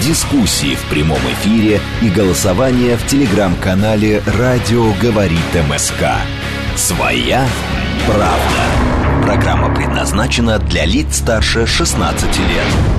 дискуссии в прямом эфире и голосование в телеграм-канале «Радио говорит МСК». Своя правда. Программа предназначена для лиц старше 16 лет.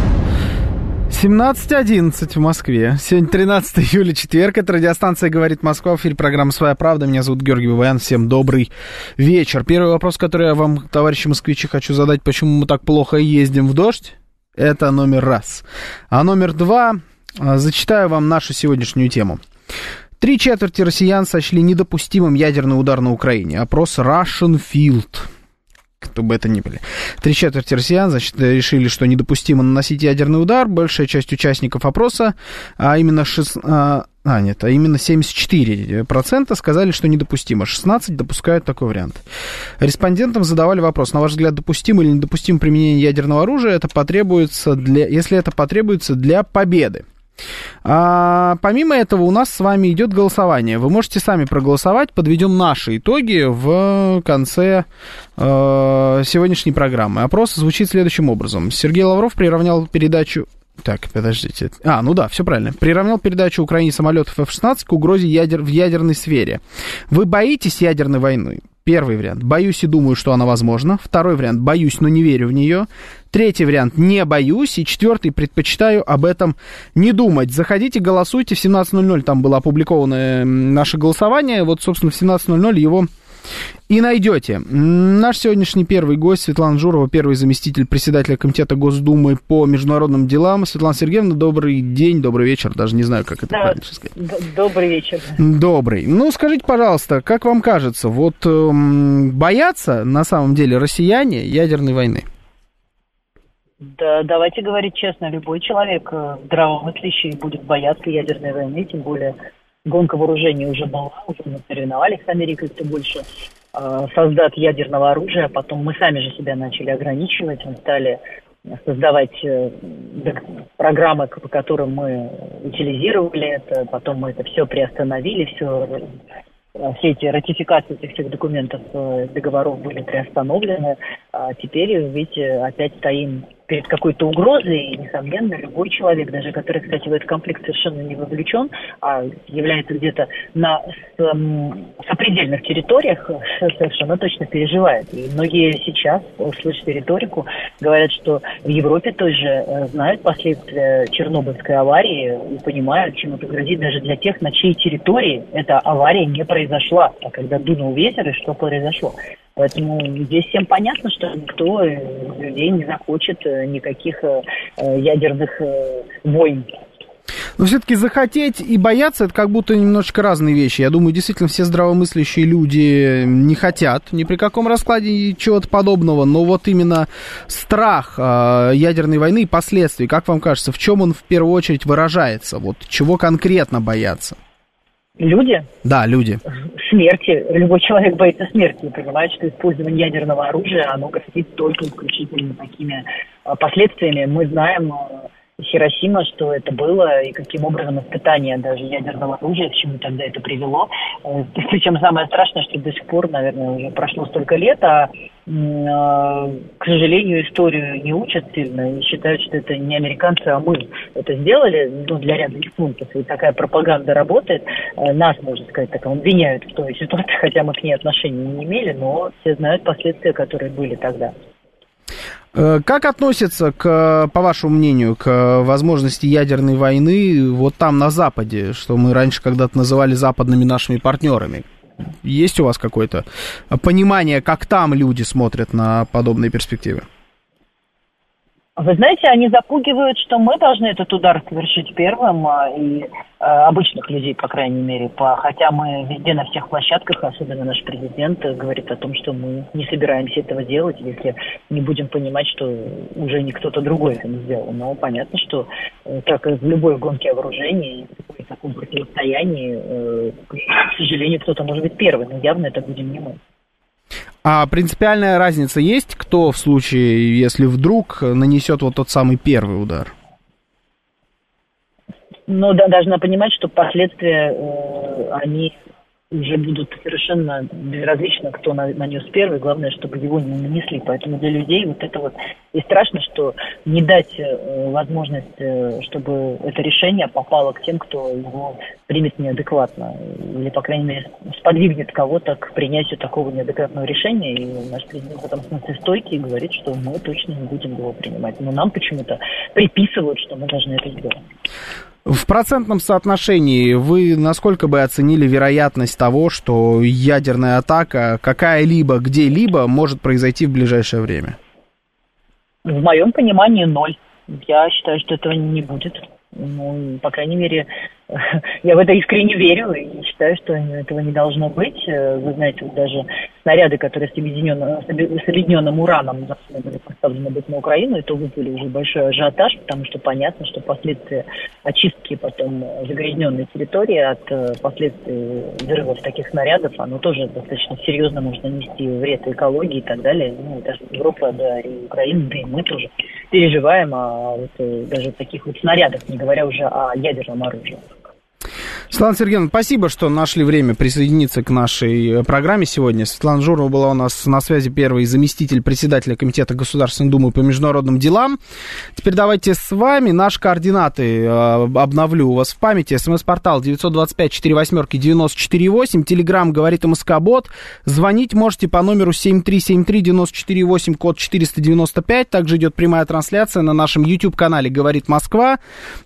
17.11 в Москве. Сегодня 13 июля, четверг. Это радиостанция «Говорит Москва». В эфире программа «Своя правда». Меня зовут Георгий Бабаян. Всем добрый вечер. Первый вопрос, который я вам, товарищи москвичи, хочу задать. Почему мы так плохо ездим в дождь? Это номер раз. А номер два, а, зачитаю вам нашу сегодняшнюю тему. Три четверти россиян сочли недопустимым ядерный удар на Украине. Опрос Russian Field кто бы это ни были. Три четверти россиян, значит, решили, что недопустимо наносить ядерный удар. Большая часть участников опроса, а именно, шест... а, а, нет, а именно 74% сказали, что недопустимо. 16 допускают такой вариант. Респондентам задавали вопрос, на ваш взгляд, допустимо или недопустимо применение ядерного оружия, это потребуется для, если это потребуется для победы. А, помимо этого, у нас с вами идет голосование. Вы можете сами проголосовать. Подведем наши итоги в конце э, сегодняшней программы. Опрос звучит следующим образом. Сергей Лавров приравнял передачу... Так, подождите. А, ну да, все правильно. Приравнял передачу Украине самолетов F-16 к угрозе ядер... в ядерной сфере. Вы боитесь ядерной войны? Первый вариант. Боюсь и думаю, что она возможна. Второй вариант. Боюсь, но не верю в нее. Третий вариант. Не боюсь. И четвертый. Предпочитаю об этом не думать. Заходите, голосуйте. В 17.00 там было опубликовано наше голосование. Вот, собственно, в 17.00 его и найдете. Наш сегодняшний первый гость Светлана Журова, первый заместитель председателя Комитета Госдумы по международным делам. Светлана Сергеевна, добрый день, добрый вечер. Даже не знаю, как это Да, правильно сказать. добрый вечер. Добрый. Ну, скажите, пожалуйста, как вам кажется, вот эм, боятся на самом деле россияне ядерной войны? Да, давайте говорить честно, любой человек э, здравомыслящий будет бояться ядерной войны, тем более гонка вооружений уже была, уже мы соревновались с Америкой, кто больше э, создат ядерного оружия, а потом мы сами же себя начали ограничивать, мы стали создавать э, программы, по которым мы утилизировали это, потом мы это все приостановили, все все эти ратификации этих всех документов, э, договоров были приостановлены. А теперь, видите, опять стоим перед какой-то угрозой, и, несомненно, любой человек, даже который, кстати, в этот конфликт совершенно не вовлечен, а является где-то на сопредельных территориях, э, совершенно точно переживает. И многие сейчас, услышав риторику, говорят, что в Европе тоже э, знают последствия Чернобыльской аварии и понимают, чем это грозит даже для тех, на чьей территории эта авария не произошла. А когда дунул ветер, и что произошло? Поэтому здесь всем понятно, что никто из людей не захочет э, никаких э, э, ядерных э, войн. Но все-таки захотеть и бояться это как будто немножечко разные вещи. Я думаю, действительно, все здравомыслящие люди не хотят ни при каком раскладе чего-то подобного, но вот именно страх э, ядерной войны и последствий, как вам кажется, в чем он в первую очередь выражается? Вот чего конкретно боятся? Люди Да, люди. смерти, любой человек боится смерти и понимает, что использование ядерного оружия, оно грозит только исключительно такими э, последствиями. Мы знаем э, Хиросима, что это было, и каким образом испытание даже ядерного оружия, к чему тогда это привело. Э, Причем самое страшное, что до сих пор, наверное, уже прошло столько лет, а, э, к сожалению, историю не учат сильно и считают, что это не американцы, а мы это сделали ну, для ряда пунктов. И такая пропаганда работает. Э, Нас, можно сказать, так обвиняют в той ситуации, хотя мы к ней отношения не имели, но все знают последствия, которые были тогда. Э, Как относятся, к, по вашему мнению, к возможности ядерной войны вот там, на Западе, что мы раньше когда-то называли западными нашими партнерами? Есть у вас какое-то понимание, как там люди смотрят на подобные перспективы? Вы знаете, они запугивают, что мы должны этот удар совершить первым, а, и а, обычных людей, по крайней мере, по, хотя мы везде на всех площадках, особенно наш президент, э, говорит о том, что мы не собираемся этого делать, если не будем понимать, что уже не кто-то другой это сделал. Но понятно, что э, как и в любой гонке вооружений, такой таком противостоянии, э, к сожалению, кто-то может быть первый, но явно это будем не мы. А принципиальная разница есть, кто в случае, если вдруг нанесет вот тот самый первый удар? Ну, да, должна понимать, что последствия, э, они уже будут совершенно безразлично, кто нанес первый, главное, чтобы его не нанесли. Поэтому для людей вот это вот и страшно, что не дать э, возможность, э, чтобы это решение попало к тем, кто его примет неадекватно, или, по крайней мере, сподвигнет кого-то к принятию такого неадекватного решения. И наш президент в этом смысле стойкий и говорит, что мы точно не будем его принимать. Но нам почему-то приписывают, что мы должны это сделать. В процентном соотношении вы насколько бы оценили вероятность того, что ядерная атака какая-либо где-либо может произойти в ближайшее время? В моем понимании ноль. Я считаю, что этого не будет. Ну, по крайней мере, я в это искренне верю и считаю, что этого не должно быть. Э, вы знаете, вот даже снаряды, которые с объединенным, с объединенным ураном должны были поставлены быть на Украину, это вызвали уже большой ажиотаж, потому что понятно, что последствия очистки потом загрязненной территории от э, последствий взрывов таких снарядов, оно тоже достаточно серьезно может нанести вред экологии и так далее. Ну, даже Европа, да, и Украина, да и мы тоже переживаем о вот, э, даже таких вот снарядах, не говоря уже о ядерном оружии. Светлана Сергеевна, спасибо, что нашли время присоединиться к нашей э, программе сегодня. Светлана Журова была у нас на связи, первый заместитель председателя Комитета Государственной Думы по международным делам. Теперь давайте с вами наши координаты э, обновлю у вас в памяти. СМС-портал 925-48-94-8, Телеграмм говорит МСК-бот. Звонить можете по номеру 7373-94-8, код 495. Также идет прямая трансляция на нашем YouTube-канале «Говорит Москва».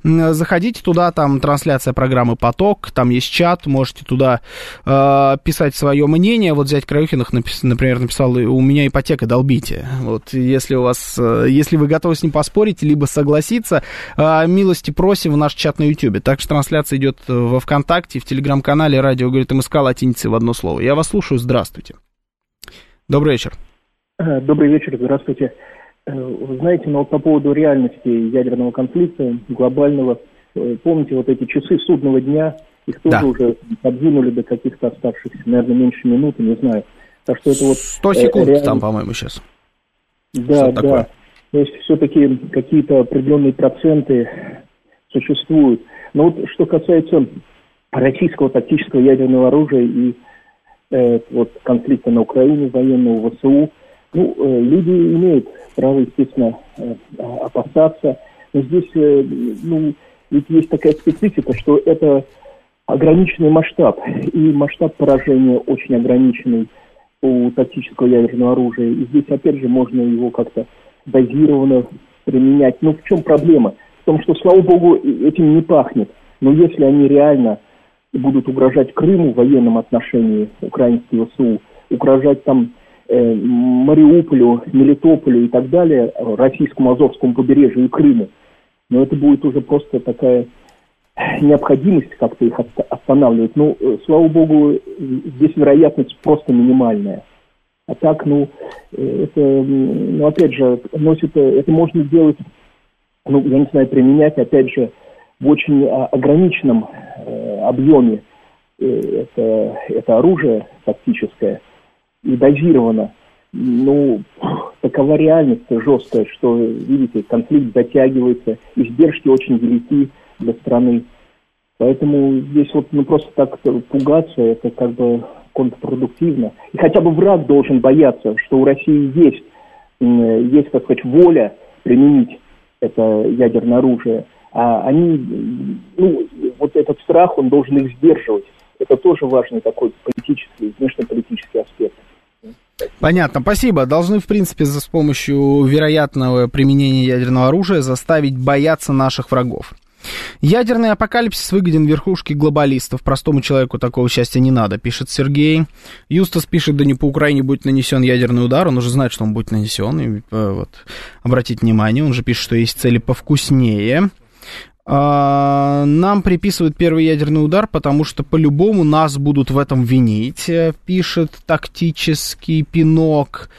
Заходите туда, там трансляция программы «Поток» блог, там есть чат, можете туда э, писать свое мнение. Вот взять Краюхинах, напис, например, написал, у меня ипотека, долбите. Вот если у вас, э, если вы готовы с ним поспорить, либо согласиться, э, милости просим в наш чат на YouTube. Также трансляция идет во ВКонтакте, в Телеграм-канале «Радио говорит МСК» латиницей в одно слово. Я вас слушаю, здравствуйте. Добрый вечер. Э, добрый вечер, здравствуйте. Э, вы знаете, но вот по поводу реальности ядерного конфликта, глобального, Э, помните вот эти часы судного дня, их тоже да. уже подвинули до каких-то оставшихся, наверное, меньше минуты, не знаю. Так что это вот... 100 э, секунд реально... там, по-моему, сейчас. Да, да. Такое? То есть все-таки какие-то определенные проценты существуют. Но вот что касается российского тактического ядерного оружия и э, вот конфликта на Украине военного ВСУ, ну, э, люди имеют право, естественно, э, опасаться. Но здесь, э, ну, ведь есть такая специфика, что это ограниченный масштаб, и масштаб поражения очень ограниченный у тактического ядерного оружия. И здесь, опять же, можно его как-то дозированно применять. Но в чем проблема? В том, что, слава богу, этим не пахнет. Но если они реально будут угрожать Крыму в военном отношении, украинские ВСУ, угрожать там э, Мариуполю, Мелитополю и так далее, российскому Азовскому побережью и Крыму, но это будет уже просто такая необходимость как-то их останавливать. Ну, э, слава богу, здесь вероятность просто минимальная. А так, ну, э, это, ну, опять же, носит, э, это можно сделать, ну, я не знаю, применять, опять же, в очень а, ограниченном э, объеме это, это оружие тактическое и дозировано. Ну, такова реальность жесткая, что, видите, конфликт затягивается, издержки очень велики для страны. Поэтому здесь вот ну, просто так пугаться, это как бы контрпродуктивно. И хотя бы враг должен бояться, что у России есть, есть, так сказать, воля применить это ядерное оружие. А они, ну, вот этот страх, он должен их сдерживать. Это тоже важный такой политический, внешнеполитический аспект. Понятно, спасибо. Должны, в принципе, с помощью вероятного применения ядерного оружия заставить бояться наших врагов. Ядерный апокалипсис выгоден верхушке глобалистов. Простому человеку такого счастья не надо, пишет Сергей. Юстас пишет, да не по Украине будет нанесен ядерный удар. Он уже знает, что он будет нанесен. И, э, вот, обратить внимание, он же пишет, что есть цели повкуснее. Нам приписывают первый ядерный удар, потому что по-любому нас будут в этом винить, э, пишет тактический пинок.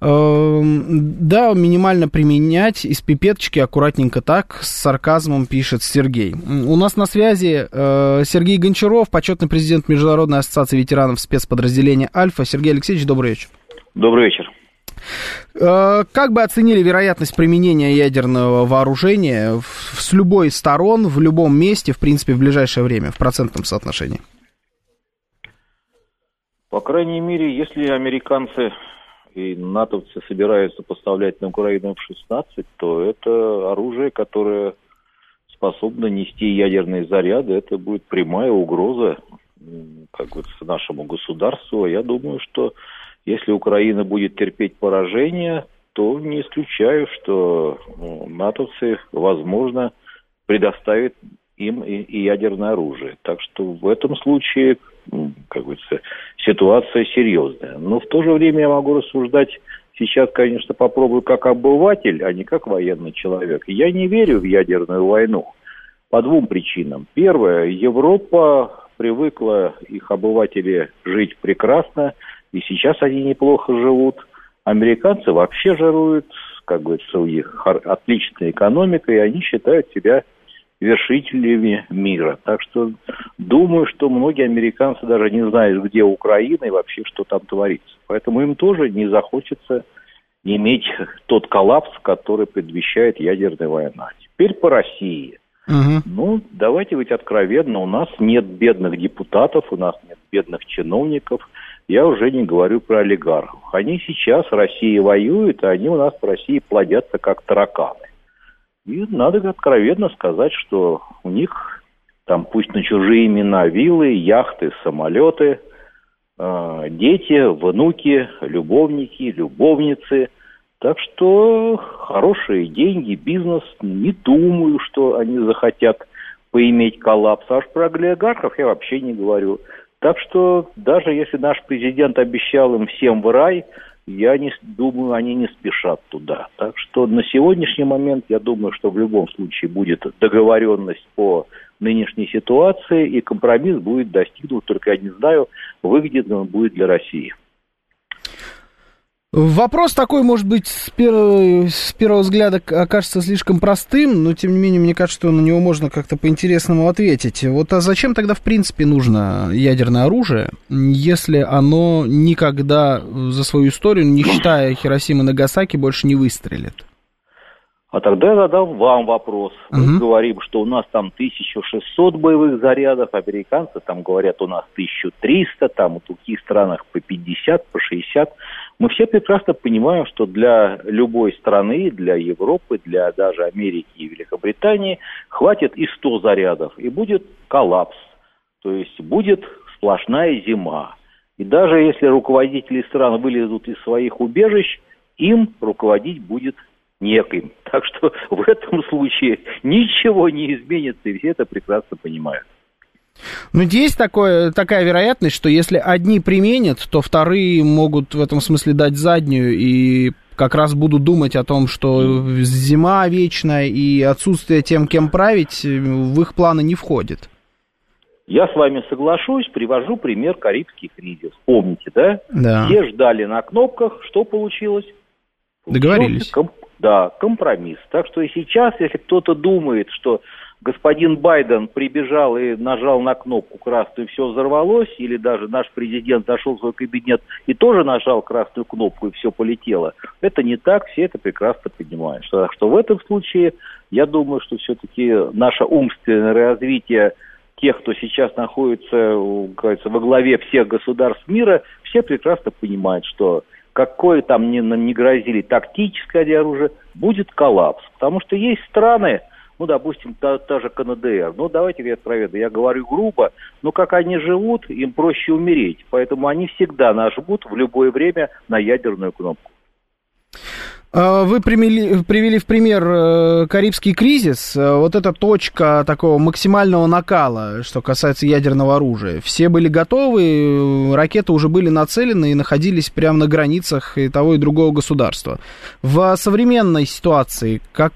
Эм, да, минимально применять из пипеточки аккуратненько так, с сарказмом пишет Сергей. У нас на связи э, Сергей Гончаров, почетный президент Международной ассоциации ветеранов спецподразделения «Альфа». Сергей Алексеевич, добрый вечер. Добрый вечер. Э, как бы оценили вероятность применения ядерного вооружения с любой из сторон, в любом месте, в принципе, в ближайшее время, в процентном соотношении? По крайней мере, если американцы и натовцы собираются поставлять на Украину F-16, то это оружие, которое способно нести ядерные заряды. Это будет прямая угроза как бы, нашему государству. Я думаю, что если Украина будет терпеть поражение, то не исключаю, что ну, натовцы, возможно, предоставят им и, и ядерное оружие. Так что в этом случае, ну, как говорится, ситуация серьезная. Но в то же время я могу рассуждать сейчас, конечно, попробую как обыватель, а не как военный человек. Я не верю в ядерную войну по двум причинам. Первое, Европа привыкла, их обыватели, жить прекрасно – и сейчас они неплохо живут. Американцы вообще жаруют, как говорится, у них отличная экономика, и они считают себя вершителями мира. Так что думаю, что многие американцы даже не знают, где Украина и вообще, что там творится. Поэтому им тоже не захочется иметь тот коллапс, который предвещает ядерная война. Теперь по России. Угу. Ну, давайте быть откровенно, у нас нет бедных депутатов, у нас нет бедных чиновников, я уже не говорю про олигархов. Они сейчас России воюют, а они у нас в России плодятся как тараканы. И надо откровенно сказать, что у них там пусть на чужие имена виллы, яхты, самолеты, э, дети, внуки, любовники, любовницы. Так что хорошие деньги, бизнес. Не думаю, что они захотят поиметь коллапс. Аж про олигархов я вообще не говорю. Так что даже если наш президент обещал им всем в рай, я не думаю, они не спешат туда. Так что на сегодняшний момент я думаю, что в любом случае будет договоренность по нынешней ситуации, и компромисс будет достигнут, только я не знаю, выгоден он будет для России. Вопрос такой, может быть, с первого, с первого взгляда окажется слишком простым, но, тем не менее, мне кажется, что на него можно как-то по-интересному ответить. Вот а зачем тогда, в принципе, нужно ядерное оружие, если оно никогда за свою историю, не считая Хиросимы и Нагасаки, больше не выстрелит? А тогда я задам вам вопрос. Мы угу. говорим, что у нас там 1600 боевых зарядов, американцы там говорят, у нас 1300, там в других странах по 50, по 60. Мы все прекрасно понимаем, что для любой страны, для Европы, для даже Америки и Великобритании хватит и 100 зарядов, и будет коллапс. То есть будет сплошная зима. И даже если руководители стран вылезут из своих убежищ, им руководить будет неким. Так что в этом случае ничего не изменится, и все это прекрасно понимают. Ну, есть такое, такая вероятность, что если одни применят, то вторые могут в этом смысле дать заднюю и как раз будут думать о том, что зима вечная и отсутствие тем, кем править, в их планы не входит. Я с вами соглашусь, привожу пример Карибский кризис. Помните, да? Да. Все ждали на кнопках, что получилось? Договорились. Комп- да, компромисс. Так что и сейчас, если кто-то думает, что господин Байден прибежал и нажал на кнопку красную, и все взорвалось, или даже наш президент зашел в свой кабинет и тоже нажал красную кнопку, и все полетело. Это не так, все это прекрасно понимают. Что, что в этом случае, я думаю, что все-таки наше умственное развитие тех, кто сейчас находится, кажется, во главе всех государств мира, все прекрасно понимают, что какое там ни, ни грозили тактическое оружие, будет коллапс. Потому что есть страны, ну, допустим, та, та же КНДР. Ну, давайте говорить откровенно, я говорю грубо, но как они живут, им проще умереть. Поэтому они всегда нажмут в любое время на ядерную кнопку. А, вы привели, привели в пример э, Карибский кризис. Э, вот эта точка такого максимального накала, что касается ядерного оружия. Все были готовы, ракеты уже были нацелены и находились прямо на границах и того, и другого государства. В современной ситуации как,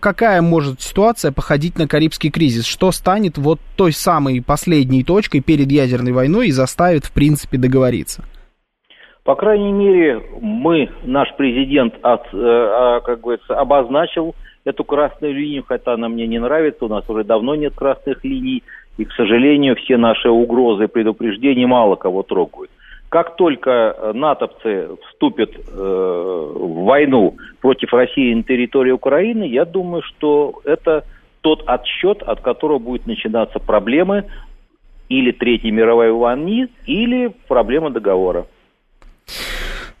какая может ситуация походить на Карибский кризис? Что станет вот той самой последней точкой перед ядерной войной и заставит, в принципе, договориться? По крайней мере, мы, наш президент, от, э, а, как говорится, обозначил эту красную линию, хотя она мне не нравится, у нас уже давно нет красных линий, и, к сожалению, все наши угрозы и предупреждения мало кого трогают. Как только натовцы вступят э, в войну против России на территории Украины, я думаю, что это тот отсчет, от которого будут начинаться проблемы или Третьей мировой войны, или проблема договора.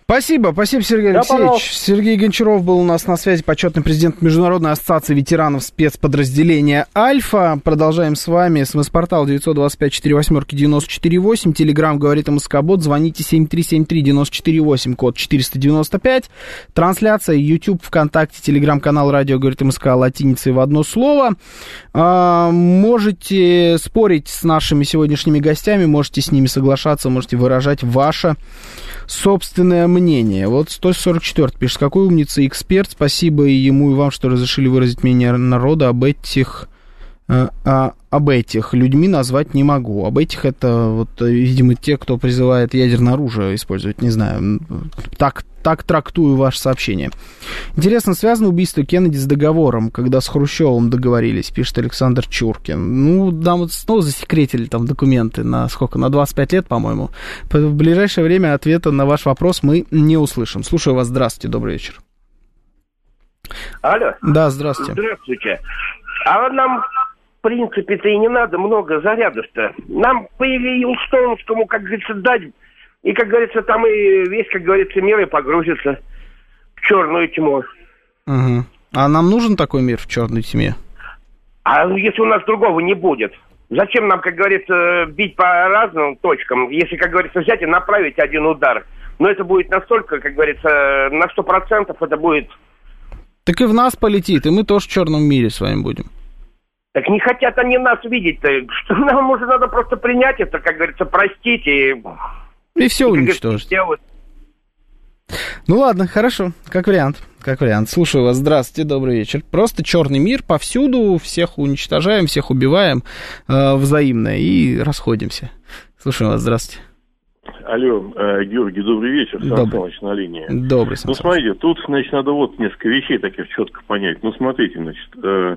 Спасибо, спасибо, Сергей да, Алексеевич. Пожалуйста. Сергей Гончаров был у нас на связи, почетный президент Международной ассоциации ветеранов спецподразделения «Альфа». Продолжаем с вами. СМС-портал 925-48-94-8. Телеграмм говорит МСК-бот. Звоните 7373-94-8, код 495. Трансляция YouTube, ВКонтакте, Телеграм-канал «Радио говорит МСК» латиницей в одно слово. А, можете спорить с нашими сегодняшними гостями, можете с ними соглашаться, можете выражать ваше собственное мнение. Вот 144 пишет, какой умница эксперт, спасибо и ему, и вам, что разрешили выразить мнение народа об этих а, а, об этих людьми назвать не могу. Об этих это, вот, видимо, те, кто призывает ядерное оружие использовать, не знаю. Так, так трактую ваше сообщение. Интересно, связано убийство Кеннеди с договором, когда с Хрущевым договорились, пишет Александр Чуркин. Ну, да, вот снова засекретили там документы на сколько? На 25 лет, по-моему. В ближайшее время ответа на ваш вопрос мы не услышим. Слушаю вас. Здравствуйте, добрый вечер. Алло. Да, здравствуйте. Здравствуйте. А нам принципе-то и не надо много зарядов-то. Нам по Елстоунскому, как говорится, дать, и, как говорится, там и весь, как говорится, мир и погрузится в черную тьму. Угу. А нам нужен такой мир в черной тьме? А если у нас другого не будет? Зачем нам, как говорится, бить по разным точкам, если, как говорится, взять и направить один удар? Но это будет настолько, как говорится, на сто процентов это будет... Так и в нас полетит, и мы тоже в черном мире с вами будем. Так не хотят они нас видеть-то. Что нам уже надо просто принять это, как говорится, простить и... И все уничтожить. Ну ладно, хорошо, как вариант, как вариант. Слушаю вас, здравствуйте, добрый вечер. Просто черный мир повсюду, всех уничтожаем, всех убиваем э, взаимно и расходимся. Слушаю вас, здравствуйте. Алло, э, Георгий, добрый вечер, Сан добрый. Саныч на линии. Добрый, Сан Ну, смотрите, тут, значит, надо вот несколько вещей таких четко понять. Ну, смотрите, значит, э,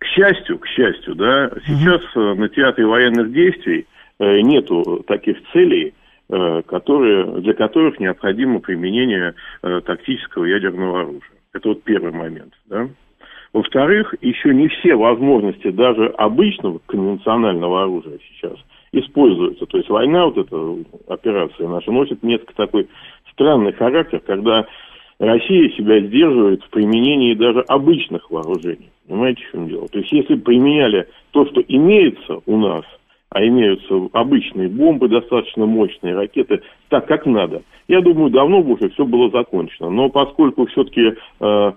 к счастью, к счастью, да, сейчас угу. на театре военных действий э, нету таких целей, э, которые, для которых необходимо применение тактического ядерного оружия. Это вот первый момент, да. Во-вторых, еще не все возможности даже обычного конвенционального оружия сейчас используются. То есть война, вот эта операция наша, носит несколько такой странный характер, когда Россия себя сдерживает в применении даже обычных вооружений. Понимаете, в чем дело? То есть, если применяли то, что имеется у нас, а имеются обычные бомбы, достаточно мощные ракеты, так как надо, я думаю, давно бы уже все было закончено. Но поскольку все-таки, э,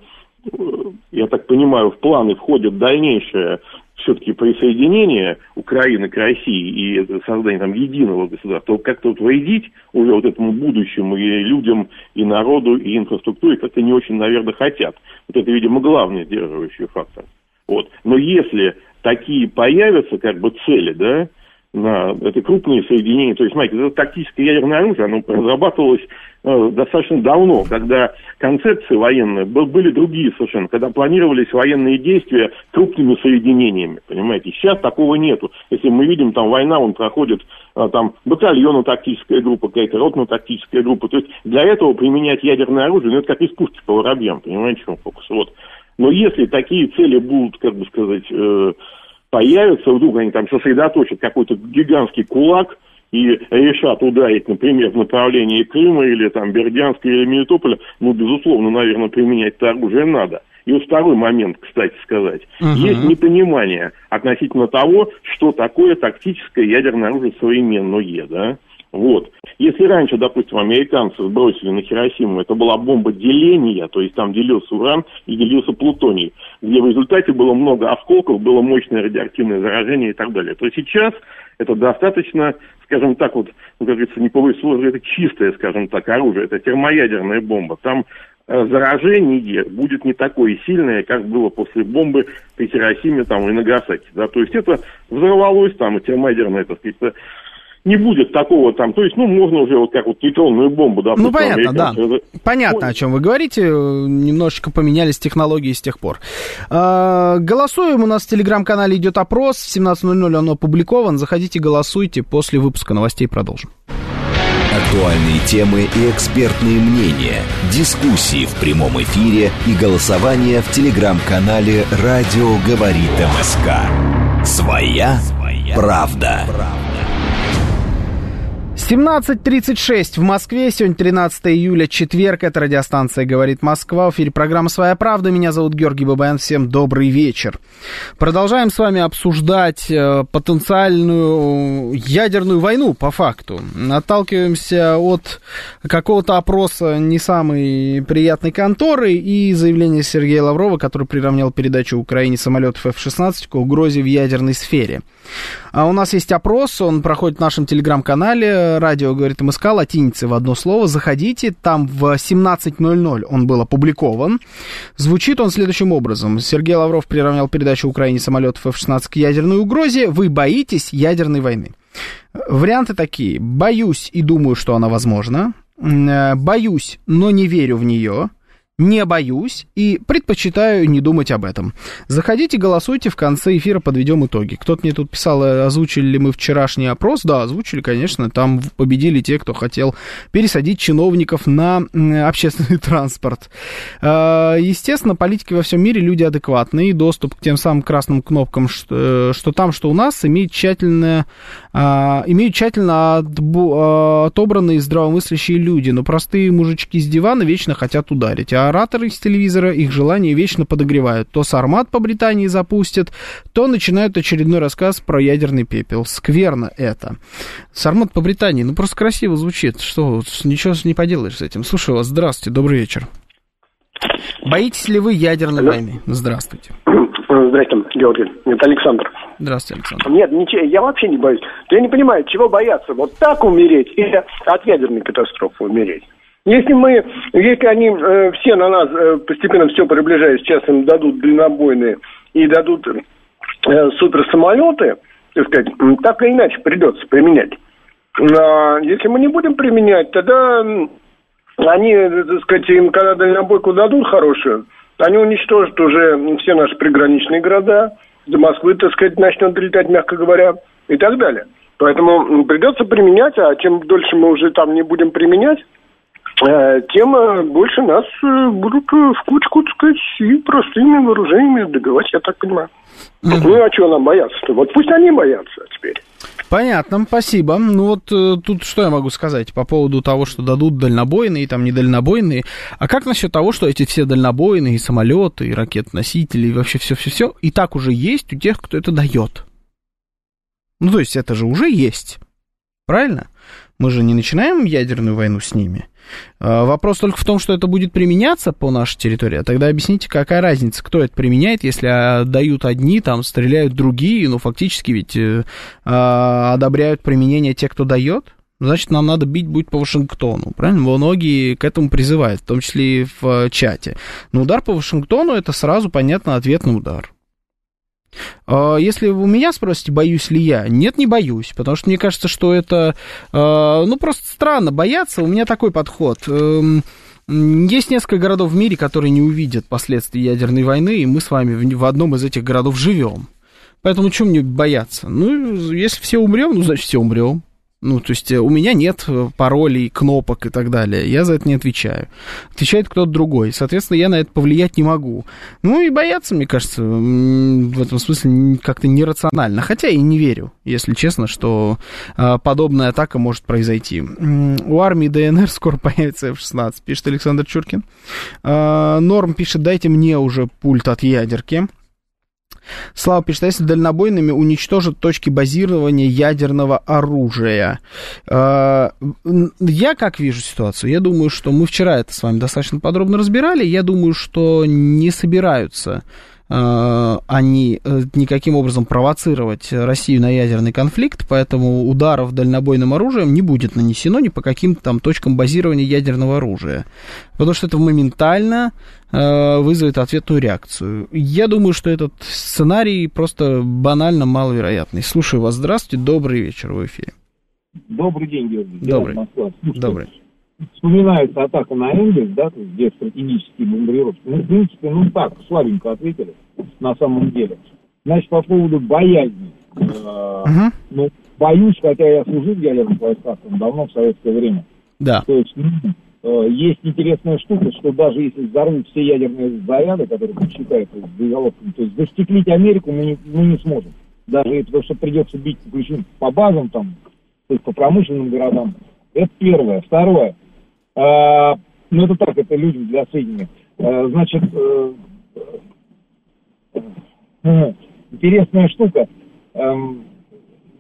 я так понимаю, в планы входит дальнейшее все-таки присоединение Украины к России и создание там единого государства, то как-то вот вредить уже вот этому будущему и людям, и народу, и инфраструктуре как-то не очень, наверное, хотят. Вот это, видимо, главный сдерживающий фактор. Вот. Но если такие появятся как бы цели, да, на это крупные соединения. То есть, смотрите, это тактическое ядерное оружие, оно разрабатывалось э, достаточно давно, когда концепции военные были другие совершенно, когда планировались военные действия крупными соединениями, понимаете. Сейчас такого нету. Если мы видим, там война, он проходит, э, там батальонно-тактическая группа, какая-то ротно-тактическая группа. То есть для этого применять ядерное оружие, ну это как из пушки по воробьям, понимаете, в чем фокус. Вот. Но если такие цели будут, как бы сказать, э, появятся, вдруг они там сосредоточат какой-то гигантский кулак и решат ударить, например, в направлении Крыма или там Бердянска или Мелитополя, ну, безусловно, наверное, применять это оружие надо. И вот второй момент, кстати сказать. Угу. Есть непонимание относительно того, что такое тактическое ядерное оружие современное, да? Вот. Если раньше, допустим, американцы сбросили на Хиросиму, это была бомба деления, то есть там делился уран и делился плутоний, где в результате было много осколков, было мощное радиоактивное заражение и так далее. То сейчас это достаточно, скажем так, вот, ну, как говорится, не повысить это чистое, скажем так, оружие, это термоядерная бомба. Там э, заражение будет не такое сильное, как было после бомбы при Хиросиме там, и Нагасаки. Да? То есть это взорвалось там, и термоядерное, так сказать, не будет такого там, то есть, ну, можно уже вот как вот нейтронную бомбу, да. Ну, понятно, да. Понятно, о чем вы говорите, немножечко поменялись технологии с тех пор. А, голосуем, у нас в телеграм-канале идет опрос, в 17.00 он опубликован, заходите, голосуйте, после выпуска новостей продолжим. Актуальные темы и экспертные мнения, дискуссии в прямом эфире и голосование в телеграм-канале «Радио Говорит МСК». Своя, Своя правда. правда. 17.36 в Москве. Сегодня 13 июля, четверг. Это радиостанция «Говорит Москва». В эфире программа «Своя правда». Меня зовут Георгий Бабаян. Всем добрый вечер. Продолжаем с вами обсуждать э, потенциальную ядерную войну, по факту. Отталкиваемся от какого-то опроса не самой приятной конторы и заявления Сергея Лаврова, который приравнял передачу Украине самолетов F-16 к угрозе в ядерной сфере. А у нас есть опрос, он проходит в нашем телеграм-канале, радио, говорит МСК, латиницы в одно слово. Заходите, там в 17.00 он был опубликован. Звучит он следующим образом. Сергей Лавров приравнял передачу Украине самолетов F-16 к ядерной угрозе. Вы боитесь ядерной войны? Варианты такие. Боюсь и думаю, что она возможна. Э, боюсь, но не верю в нее не боюсь и предпочитаю не думать об этом. Заходите, голосуйте, в конце эфира подведем итоги. Кто-то мне тут писал, э, озвучили ли мы вчерашний опрос. Да, озвучили, конечно, там победили те, кто хотел пересадить чиновников на общественный транспорт. Э, естественно, политики во всем мире люди адекватные, доступ к тем самым красным кнопкам, что, э, что там, что у нас, имеет тщательное, имеют тщательно отобранные здравомыслящие люди, но простые мужички с дивана вечно хотят ударить, а ораторы из телевизора их желание вечно подогревают. То Сармат по Британии запустят, то начинают очередной рассказ про ядерный пепел. Скверно это. Сармат по Британии, ну просто красиво звучит. Что, ничего не поделаешь с этим. Слушаю вас, здравствуйте, добрый вечер. Боитесь ли вы ядерной Алло. войны? Здравствуйте. Здравствуйте, Георгий. Это Александр. Здравствуйте, Александр. Нет, ничего, я вообще не боюсь. Я не понимаю, чего бояться. Вот так умереть или от ядерной катастрофы умереть? Если мы, если они э, все на нас э, постепенно все приближаясь, сейчас им дадут дальнобойные и дадут э, суперсамолеты, так сказать, так или иначе придется применять. А если мы не будем применять, тогда они, так сказать, им когда дальнобойку дадут хорошую, они уничтожат уже все наши приграничные города, до Москвы, так сказать, начнут долетать, мягко говоря, и так далее. Поэтому придется применять, а чем дольше мы уже там не будем применять, тем больше нас э, будут э, в кучку, так сказать, и простыми вооружениями добивать, я так понимаю. Угу. Ну, а чего нам бояться-то? Вот пусть они боятся теперь. Понятно, спасибо. Ну вот тут что я могу сказать по поводу того, что дадут дальнобойные, там недальнобойные. А как насчет того, что эти все дальнобойные, и самолеты, и ракет-носители, и вообще все-все-все, и так уже есть у тех, кто это дает? Ну, то есть это же уже есть. Правильно? Мы же не начинаем ядерную войну с ними. А, вопрос только в том, что это будет применяться по нашей территории. А тогда объясните, какая разница, кто это применяет, если дают одни, там стреляют другие, ну фактически ведь э, а, одобряют применение те, кто дает. Значит, нам надо бить будет по Вашингтону, правильно? Многие к этому призывают, в том числе и в э, чате. Но удар по Вашингтону это сразу, понятно, ответный удар. А, если вы меня спросите, боюсь ли я, нет, не боюсь, потому что мне кажется, что это, а, ну, просто странно бояться, у меня такой подход. Эм, есть несколько городов в мире, которые не увидят последствий ядерной войны, и мы с вами в одном из этих городов живем. Поэтому чем мне бояться? Ну, если все умрем, ну, значит, все умрем. Ну, то есть э, у меня нет э, паролей, кнопок и так далее. Я за это не отвечаю. Отвечает кто-то другой. Соответственно, я на это повлиять не могу. Ну и бояться, мне кажется, в этом смысле как-то нерационально. Хотя и не верю, если честно, что а, подобная атака может произойти. У армии ДНР скоро появится F-16, пишет Александр Чуркин. Норм пишет, дайте мне уже пульт от ядерки. Слава пишет, а если дальнобойными уничтожат точки базирования ядерного оружия? Э, я как вижу ситуацию? Я думаю, что мы вчера это с вами достаточно подробно разбирали. Я думаю, что не собираются они э, никаким образом провоцировать Россию на ядерный конфликт, поэтому ударов дальнобойным оружием не будет нанесено ни по каким там точкам базирования ядерного оружия, потому что это моментально э, вызовет ответную реакцию. Я думаю, что этот сценарий просто банально маловероятный. Слушаю вас, здравствуйте, добрый вечер в эфире. Добрый день, Георгий. Добрый. Добрый вспоминается атака на Энгельс, да, где стратегические бомбардировки. Ну, в принципе, ну так, слабенько ответили на самом деле. Значит, по поводу боязни. Uh-huh. Ну, боюсь, хотя я служил в ядерных войсках там, давно, в советское время. Да. То есть, ну, э, есть интересная штука, что даже если взорвут все ядерные заряды, которые считаются боеголовками, то есть застеклить Америку мы не, мы не сможем. Даже потому что придется бить ключом по базам, там, то есть по промышленным городам. Это первое. Второе. А, ну, это так, это людям для сведения. А, значит, интересная штука. Эм,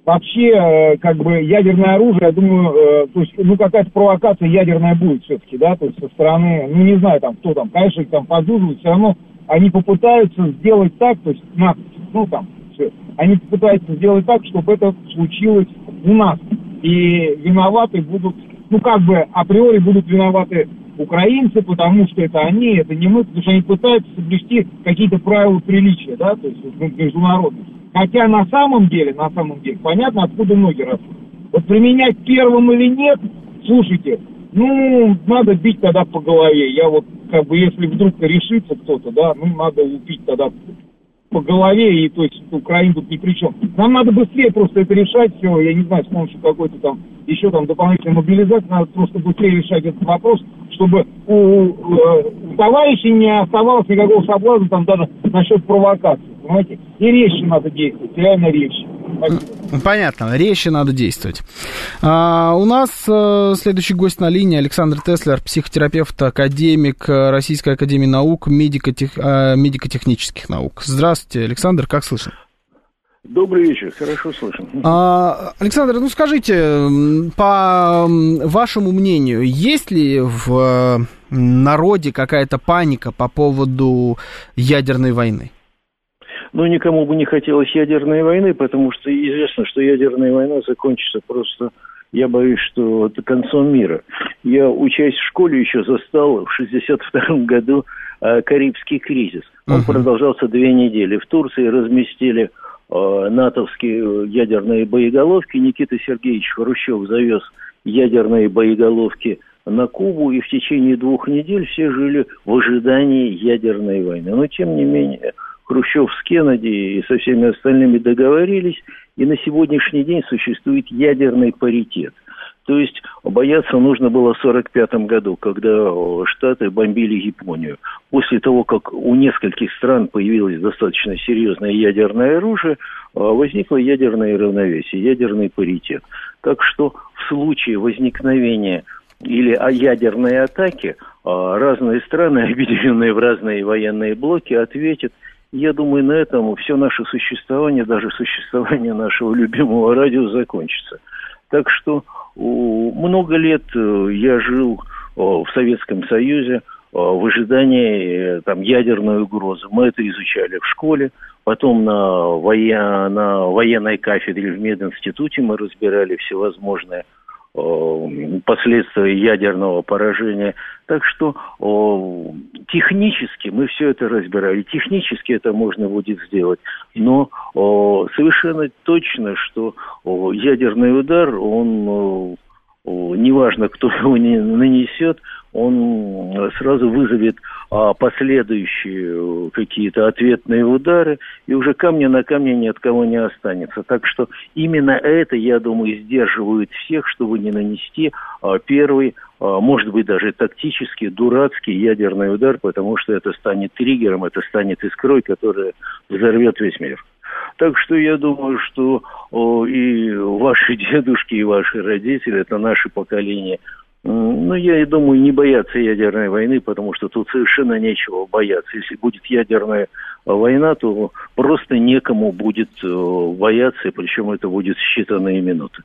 вообще, э, как бы, ядерное оружие, я думаю, то есть, ну, какая-то провокация ядерная будет все-таки, да, то есть, со стороны, ну, не знаю, там, кто там, конечно, их там подзуживают, все равно они попытаются сделать так, то есть, нас, ну, там, все, они попытаются сделать так, чтобы это случилось у нас. И виноваты будут ну, как бы априори будут виноваты украинцы, потому что это они, это не мы, потому что они пытаются соблюсти какие-то правила приличия, да, то есть международные. Хотя на самом деле, на самом деле, понятно, откуда ноги растут. Вот применять первым или нет, слушайте, ну, надо бить тогда по голове. Я вот, как бы, если вдруг решится кто-то, да, ну, надо убить тогда по голове, и то есть Украина тут ни при чем. Нам надо быстрее просто это решать все, я не знаю, с помощью какой-то там еще там дополнительной мобилизации, надо просто быстрее решать этот вопрос, чтобы у, у, э, у товарищей не оставалось никакого соблазна там даже насчет провокации, понимаете? И резче надо действовать, реально резче. Понятно, резче надо действовать. А, у нас а, следующий гость на линии Александр Теслер, психотерапевт, академик Российской Академии Наук, медико-тех, а, медико-технических наук. Здравствуйте, Александр, как слышно? Добрый вечер, хорошо слышно. А, Александр, ну скажите, по вашему мнению, есть ли в народе какая-то паника по поводу ядерной войны? Ну, никому бы не хотелось ядерной войны, потому что известно, что ядерная война закончится просто, я боюсь, что это концом мира. Я, учась в школе, еще застал в 62 году э, Карибский кризис. Он uh-huh. продолжался две недели. В Турции разместили Э, натовские ядерные боеголовки. Никита Сергеевич Хрущев завез ядерные боеголовки на Кубу, и в течение двух недель все жили в ожидании ядерной войны. Но, тем не менее, Хрущев с Кеннеди и со всеми остальными договорились, и на сегодняшний день существует ядерный паритет. То есть бояться нужно было в 1945 году, когда Штаты бомбили Японию. После того, как у нескольких стран появилось достаточно серьезное ядерное оружие, а, возникло ядерное равновесие, ядерный паритет. Так что в случае возникновения или о ядерной атаке а, разные страны, объединенные в разные военные блоки, ответят. Я думаю, на этом все наше существование, даже существование нашего любимого радио закончится. Так что много лет э, я жил в Советском Союзе в ожидании э, там, ядерной угрозы. Мы это изучали в школе, потом на, воен... на военной кафедре в мединституте мы разбирали всевозможные последствия ядерного поражения. Так что о, технически мы все это разбирали. Технически это можно будет сделать. Но о, совершенно точно, что о, ядерный удар, он неважно, кто его не нанесет, он сразу вызовет а, последующие какие-то ответные удары, и уже камня на камне ни от кого не останется. Так что именно это, я думаю, сдерживает всех, чтобы не нанести а, первый, а, может быть, даже тактический, дурацкий ядерный удар, потому что это станет триггером, это станет искрой, которая взорвет весь мир. Так что я думаю, что о, и ваши дедушки, и ваши родители, это наше поколение, ну, я и думаю, не бояться ядерной войны, потому что тут совершенно нечего бояться. Если будет ядерная война, то просто некому будет э, бояться, причем это будет считанные минуты.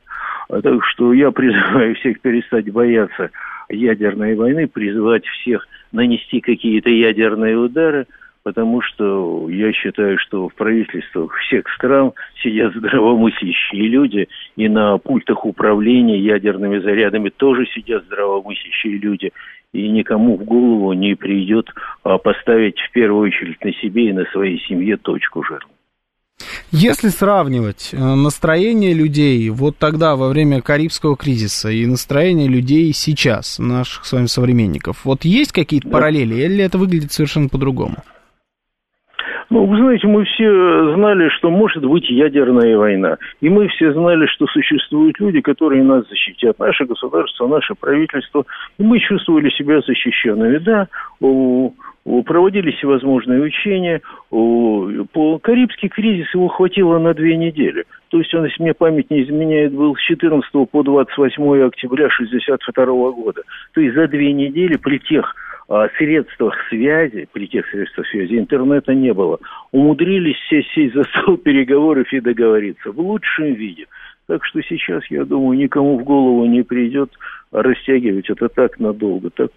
Так что я призываю всех перестать бояться ядерной войны, призвать всех нанести какие-то ядерные удары – потому что я считаю, что в правительствах всех стран сидят здравомыслящие люди, и на пультах управления ядерными зарядами тоже сидят здравомыслящие люди, и никому в голову не придет а, поставить в первую очередь на себе и на своей семье точку жирную. Если сравнивать э, настроение людей вот тогда, во время Карибского кризиса, и настроение людей сейчас, наших с вами современников, вот есть какие-то параллели, или это выглядит совершенно по-другому? Ну, вы знаете, мы все знали, что может быть ядерная война. И мы все знали, что существуют люди, которые нас защитят. Наше государство, наше правительство. И мы чувствовали себя защищенными. Да, проводились всевозможные учения. По Карибский кризис его хватило на две недели. То есть он, если мне память не изменяет, был с 14 по 28 октября 1962 года. То есть за две недели при тех средствах связи, при тех средствах связи, интернета не было, умудрились все сесть за стол переговоров и договориться в лучшем виде. Так что сейчас, я думаю, никому в голову не придет растягивать это так надолго. Так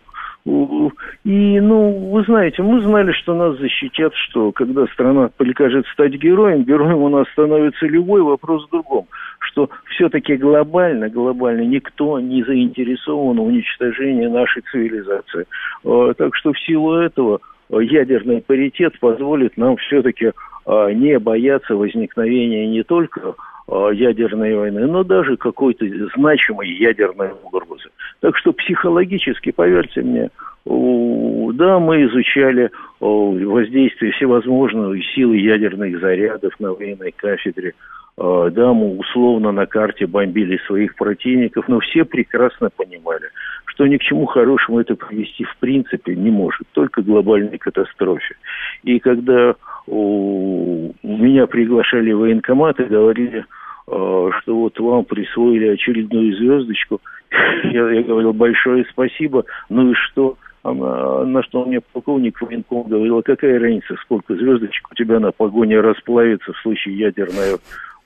и, ну, вы знаете, мы знали, что нас защитят, что когда страна прикажет стать героем, героем у нас становится любой вопрос в другом, что все-таки глобально, глобально никто не заинтересован в уничтожении нашей цивилизации. А, так что в силу этого ядерный паритет позволит нам все-таки а, не бояться возникновения не только а, ядерной войны, но даже какой-то значимой ядерной угрозы. Так что психологически, поверьте мне, да, мы изучали воздействие всевозможных силы ядерных зарядов на военной кафедре. А, да, мы условно на карте бомбили своих противников, но все прекрасно понимали, что ни к чему хорошему это привести в принципе не может, только глобальной катастрофе. И когда у меня приглашали военкоматы, говорили, а, что вот вам присвоили очередную звездочку. Я, я говорил большое спасибо. Ну и что? Она, на что мне полковник военком говорил, а какая разница, сколько звездочек у тебя на погоне расплавится в случае ядерной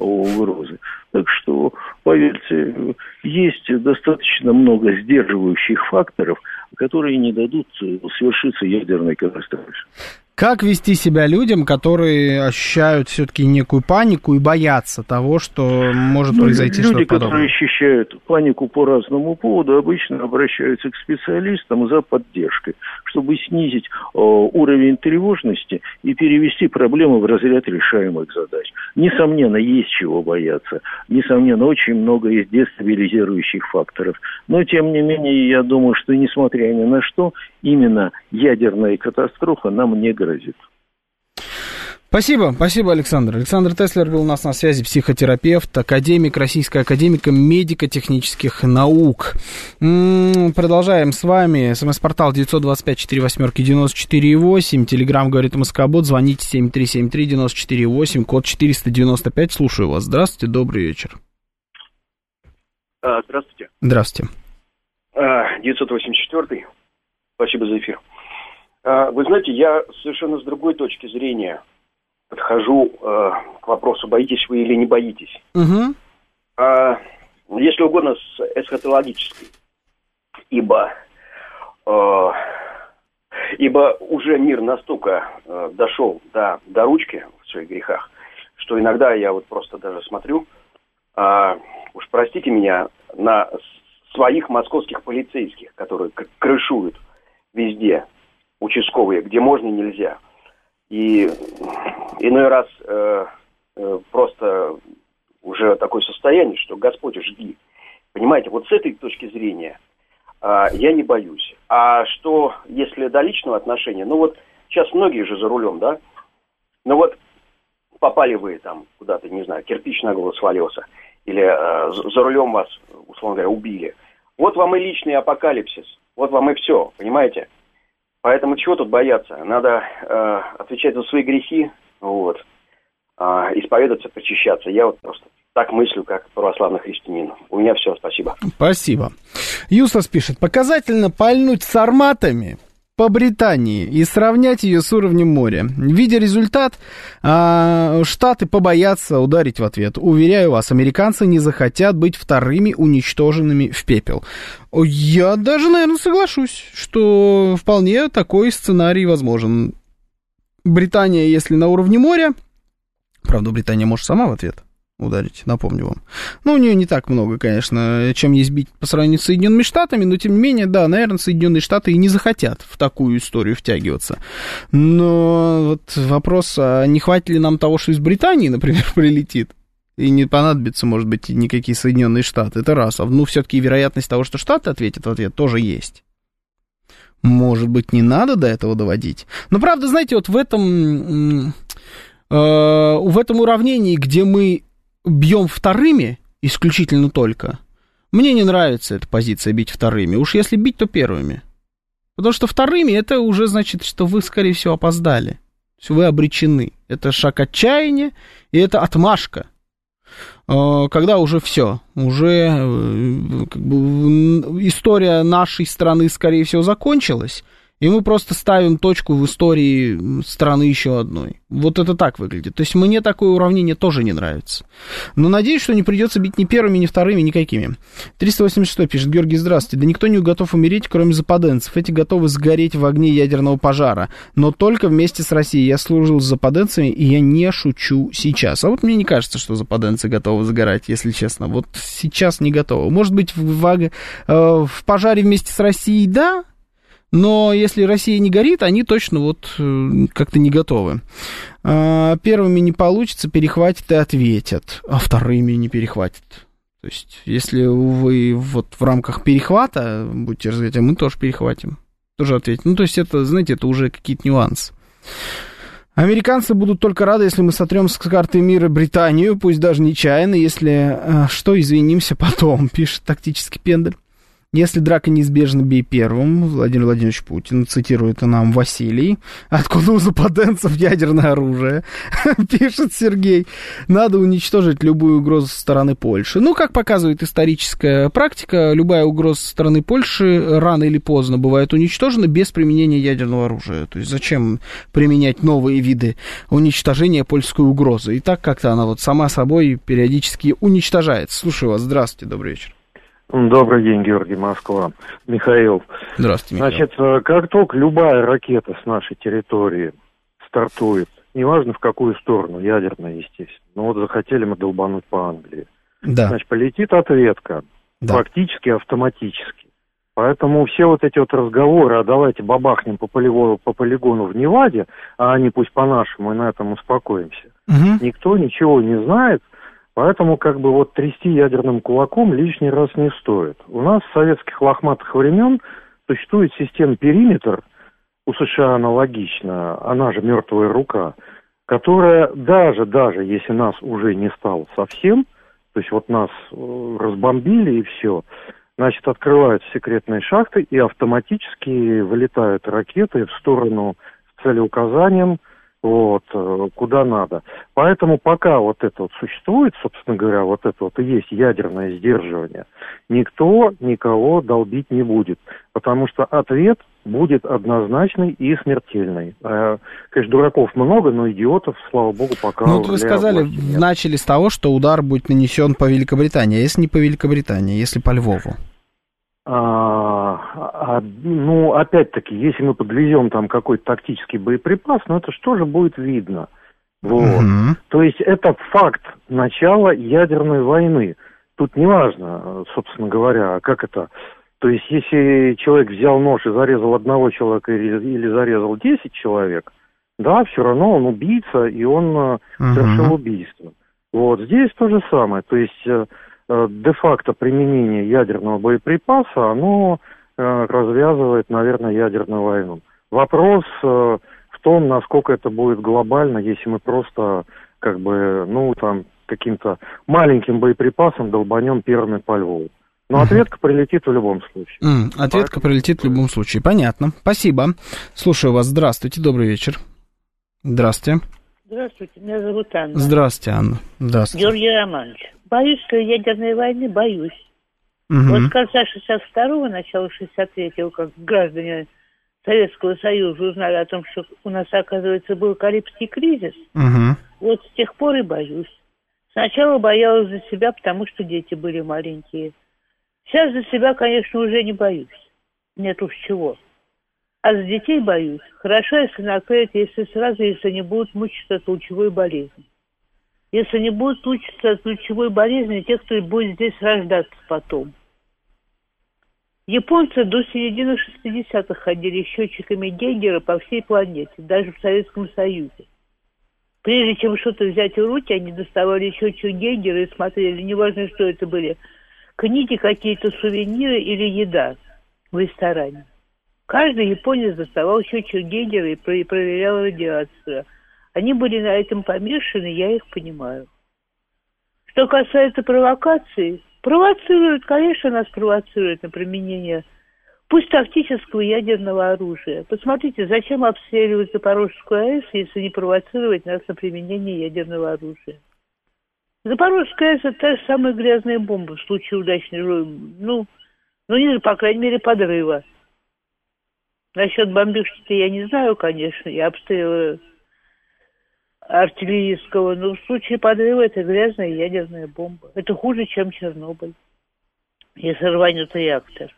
угрозы. Так что, поверьте, есть достаточно много сдерживающих факторов, которые не дадут свершиться ядерной катастрофе. Как вести себя людям, которые ощущают все-таки некую панику и боятся того, что может ну, произойти люди, что-то подобное? Люди, которые ощущают панику по разному поводу, обычно обращаются к специалистам за поддержкой, чтобы снизить э, уровень тревожности и перевести проблемы в разряд решаемых задач. Несомненно, есть чего бояться. Несомненно, очень много есть дестабилизирующих факторов. Но, тем не менее, я думаю, что, несмотря ни на что, именно ядерная катастрофа нам не грозит. Спасибо, спасибо, Александр. Александр Теслер был у нас на связи, психотерапевт, академик, российская академика медико-технических наук. М-м, продолжаем с вами. СМС-портал 925-48-94-8. Телеграмм говорит МСК-бот. Звоните 7373-94-8, код 495. Слушаю вас. Здравствуйте, добрый вечер. А, здравствуйте. Здравствуйте. 984 а, Спасибо за эфир. А, вы знаете, я совершенно с другой точки зрения подхожу э, к вопросу, боитесь вы или не боитесь. Угу. А, если угодно, с эсхатологической. Ибо, э, ибо уже мир настолько э, дошел до, до ручки в своих грехах, что иногда я вот просто даже смотрю, э, уж простите меня, на своих московских полицейских, которые крышуют везде участковые, где можно и нельзя. И иной раз э, э, просто уже такое состояние, что Господь жди. Понимаете, вот с этой точки зрения э, я не боюсь. А что, если до личного отношения, ну вот сейчас многие же за рулем, да? Ну вот попали вы там куда-то, не знаю, кирпич на голову свалился, или э, за рулем вас, условно говоря, убили. Вот вам и личный апокалипсис, вот вам и все, понимаете? Поэтому чего тут бояться? Надо э, отвечать за свои грехи, вот, э, исповедаться, причащаться. Я вот просто так мыслю, как православный христианин. У меня все, спасибо. Спасибо. Юстас пишет, показательно пальнуть с арматами по Британии и сравнять ее с уровнем моря. Видя результат, а, Штаты побоятся ударить в ответ. Уверяю вас, американцы не захотят быть вторыми уничтоженными в пепел. Я даже, наверное, соглашусь, что вполне такой сценарий возможен. Британия, если на уровне моря, правда, Британия может сама в ответ, ударить, напомню вам. Ну, у нее не так много, конечно, чем есть бить по сравнению с Соединенными Штатами, но тем не менее, да, наверное, Соединенные Штаты и не захотят в такую историю втягиваться. Но вот вопрос, а не хватит ли нам того, что из Британии, например, прилетит? И не понадобится, может быть, никакие Соединенные Штаты. Это раз. А ну, все-таки вероятность того, что Штаты ответят в ответ, тоже есть. Может быть, не надо до этого доводить. Но правда, знаете, вот в этом, э, в этом уравнении, где мы бьем вторыми исключительно только, мне не нравится эта позиция бить вторыми. Уж если бить, то первыми. Потому что вторыми это уже значит, что вы, скорее всего, опоздали. Вы обречены. Это шаг отчаяния, и это отмашка. А, когда уже все, уже э, как бы, история нашей страны, скорее всего, закончилась, и мы просто ставим точку в истории страны еще одной. Вот это так выглядит. То есть мне такое уравнение тоже не нравится. Но надеюсь, что не придется бить ни первыми, ни вторыми, никакими. 386 пишет, Георгий, здравствуйте. Да никто не готов умереть, кроме западенцев. Эти готовы сгореть в огне ядерного пожара. Но только вместе с Россией. Я служил с западенцами, и я не шучу сейчас. А вот мне не кажется, что западенцы готовы сгорать, если честно. Вот сейчас не готовы. Может быть, в, в, э, в пожаре вместе с Россией, да, но если Россия не горит, они точно вот э, как-то не готовы. А, первыми не получится, перехватят и ответят, а вторыми не перехватят. То есть, если вы вот в рамках перехвата будете развивать, а мы тоже перехватим. Тоже ответим. Ну, то есть, это, знаете, это уже какие-то нюансы. Американцы будут только рады, если мы сотрем с карты мира Британию, пусть даже нечаянно, если э, что, извинимся потом, пишет тактический пендель. Если драка неизбежна, бей первым. Владимир Владимирович Путин цитирует нам Василий. Откуда у западенцев ядерное оружие? Пишет Сергей. Надо уничтожить любую угрозу со стороны Польши. Ну, как показывает историческая практика, любая угроза со стороны Польши рано или поздно бывает уничтожена без применения ядерного оружия. То есть зачем применять новые виды уничтожения польской угрозы? И так как-то она вот сама собой периодически уничтожается. Слушаю вас. Здравствуйте, добрый вечер. Добрый день, Георгий, Москва. Михаил. Здравствуйте, Михаил. Значит, э, как только любая ракета с нашей территории стартует, неважно в какую сторону, ядерная, естественно, но вот захотели мы долбануть по Англии, да. значит, полетит ответка, да. фактически автоматически. Поэтому все вот эти вот разговоры, а давайте бабахнем по полигону, по полигону в Неваде, а они пусть по-нашему, и на этом успокоимся. Угу. Никто ничего не знает, Поэтому как бы вот трясти ядерным кулаком лишний раз не стоит. У нас с советских лохматых времен существует система периметр, у США аналогично, она же мертвая рука, которая даже, даже если нас уже не стало совсем, то есть вот нас э, разбомбили и все, значит, открываются секретные шахты и автоматически вылетают ракеты в сторону с целеуказанием – вот, э, куда надо. Поэтому пока вот это вот существует, собственно говоря, вот это вот и есть ядерное сдерживание, никто никого долбить не будет, потому что ответ будет однозначный и смертельный. Э, конечно, дураков много, но идиотов, слава богу, пока... Ну, вот вы сказали, начали с того, что удар будет нанесен по Великобритании, а если не по Великобритании, если по Львову? А, а, ну, опять-таки, если мы подвезем там какой-то тактический боеприпас, ну это что же будет видно? Вот. Угу. То есть это факт начала ядерной войны. Тут не важно, собственно говоря, как это... То есть если человек взял нож и зарезал одного человека или, или зарезал 10 человек, да, все равно он убийца, и он угу. совершил убийство. Вот здесь то же самое. То есть э, де-факто применение ядерного боеприпаса, оно э, развязывает, наверное, ядерную войну. Вопрос э, в том, насколько это будет глобально, если мы просто, как бы, ну, там, каким-то маленьким боеприпасом долбанем первыми по Львову. Но ответка прилетит в любом случае. Mm, ответка Поэтому... прилетит в любом случае. Понятно. Спасибо. Слушаю вас. Здравствуйте. Добрый вечер. Здравствуйте. Здравствуйте. Меня зовут Анна. Здравствуйте, Анна. Здравствуйте. Георгий Романович. Боюсь, что ядерной войны боюсь. Угу. Вот с конца 62-го, начала 63-го, как граждане Советского Союза узнали о том, что у нас, оказывается, был Карибский кризис, Угу. вот с тех пор и боюсь. Сначала боялась за себя, потому что дети были маленькие. Сейчас за себя, конечно, уже не боюсь. Нет уж чего. А за детей боюсь. Хорошо, если накроют, если сразу, если не будут мучиться от лучевой болезни. Если не будут мучиться от лучевой болезни, те, кто будет здесь рождаться потом. Японцы до середины 60-х ходили счетчиками Гейгера по всей планете, даже в Советском Союзе. Прежде чем что-то взять в руки, они доставали счетчик Гейгера и смотрели, неважно, что это были, книги, какие-то сувениры или еда в ресторане. Каждый японец доставал счетчик Гейгера и проверял радиацию. Они были на этом помешаны, я их понимаю. Что касается провокаций, провоцируют, конечно, нас провоцируют на применение пусть тактического ядерного оружия. Посмотрите, зачем обстреливать Запорожскую АЭС, если не провоцировать нас на применение ядерного оружия? Запорожская АЭС – это та же самая грязная бомба в случае удачного, ну, ну, не, по крайней мере, подрыва. Насчет бомбежки-то я не знаю, конечно, я обстрелы артиллерийского, но в случае подрыва это грязная ядерная бомба. Это хуже, чем Чернобыль, если рванет реактор.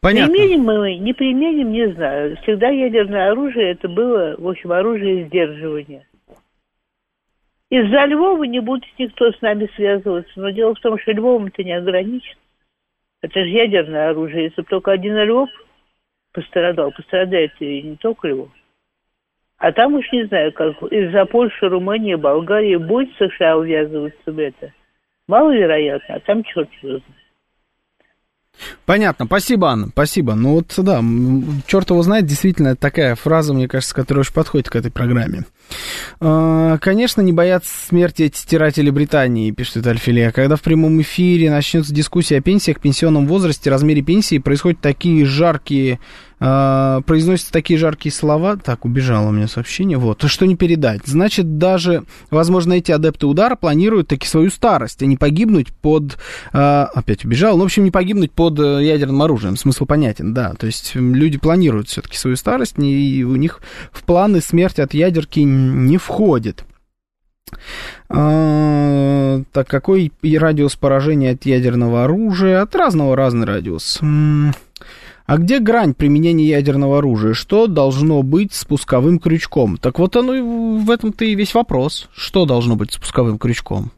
Понятно. Применим мы, не применим, не знаю. Всегда ядерное оружие это было, в общем, оружие сдерживания. Из-за Львова не будет никто с нами связываться. Но дело в том, что Львовом это не ограничено. Это же ядерное оружие. Если бы только один Львов пострадал, пострадает и не только Львов. А там уж не знаю, как из-за Польши, Румынии, Болгарии будет США увязываться в это. Маловероятно, а там черт его знает. Понятно, спасибо, Анна, спасибо. Ну вот, да, черт его знает, действительно, такая фраза, мне кажется, которая очень подходит к этой программе. А, Конечно, не боятся смерти эти стиратели Британии, пишет Виталий Филе. Когда в прямом эфире начнется дискуссия о пенсиях, пенсионном возрасте, размере пенсии, происходят такие жаркие, а, произносятся такие жаркие слова. Так, убежало у меня сообщение. Вот, что не передать. Значит, даже, возможно, эти адепты удара планируют таки свою старость, а не погибнуть под... а, опять убежал. Ну, в общем, не погибнуть под э, ядерным оружием. Смысл понятен, да. То есть люди планируют все-таки свою старость, и у них в планы смерти от ядерки не входит. А, так, какой радиус поражения от ядерного оружия? От разного разный радиус. А где грань применения ядерного оружия? Что должно быть спусковым крючком? Так вот оно и в этом-то и весь вопрос. Что должно быть спусковым крючком?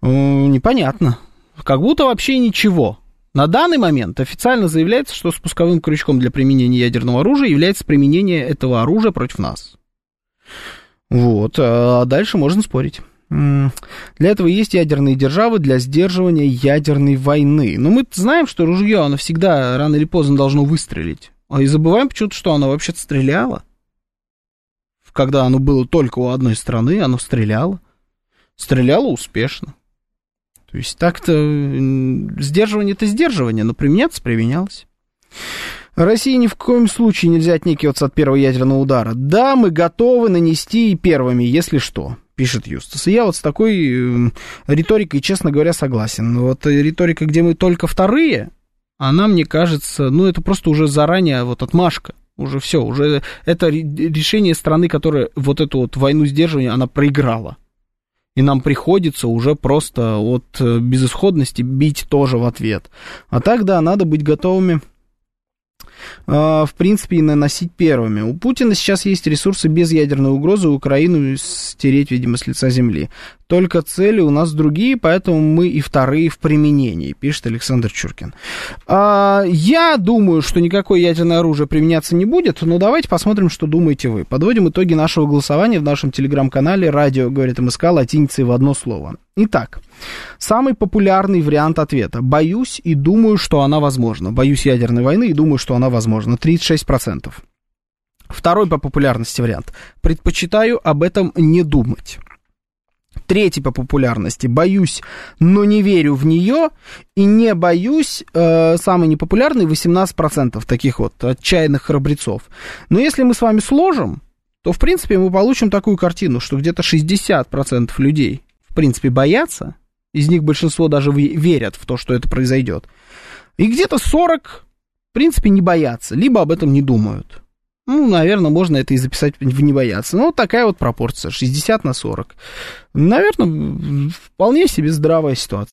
Э, Непонятно. Как будто вообще ничего. На данный момент официально заявляется, что спусковым крючком для применения ядерного оружия является применение этого оружия против нас. Вот, а дальше можно спорить. Для этого есть ядерные державы для сдерживания ядерной войны. Но мы знаем, что ружье, оно всегда рано или поздно должно выстрелить. А и забываем почему-то, что оно вообще-то стреляло. Когда оно было только у одной страны, оно стреляло. Стреляло успешно. То есть так-то м, сдерживание-то сдерживание, но применяться применялось. России ни в коем случае нельзя отнекиваться от первого ядерного удара. Да, мы готовы нанести и первыми, если что, пишет Юстас. И я вот с такой э, риторикой, честно говоря, согласен. Вот риторика, где мы только вторые, она, мне кажется, ну, это просто уже заранее вот отмашка. Уже все, уже это ре- решение страны, которая вот эту вот войну сдерживания, она проиграла. И нам приходится уже просто от э, безысходности бить тоже в ответ. А так, да, надо быть готовыми в принципе, и наносить первыми. У Путина сейчас есть ресурсы без ядерной угрозы Украину стереть, видимо, с лица земли. Только цели у нас другие, поэтому мы и вторые в применении, пишет Александр Чуркин. А, я думаю, что никакое ядерное оружие применяться не будет, но давайте посмотрим, что думаете вы. Подводим итоги нашего голосования в нашем телеграм-канале «Радио, говорит МСК» латиницей в одно слово. Итак, самый популярный вариант ответа. Боюсь и думаю, что она возможна. Боюсь ядерной войны и думаю, что она возможна. 36%. Второй по популярности вариант. Предпочитаю об этом не думать. Третий по популярности. Боюсь, но не верю в нее. И не боюсь, э, самый непопулярный 18% таких вот отчаянных храбрецов. Но если мы с вами сложим, то, в принципе, мы получим такую картину, что где-то 60% людей, в принципе, боятся. Из них большинство даже ве- верят в то, что это произойдет. И где-то 40 принципе, не боятся, либо об этом не думают. Ну, наверное, можно это и записать в не бояться. Ну, вот такая вот пропорция, 60 на 40. Наверное, вполне себе здравая ситуация.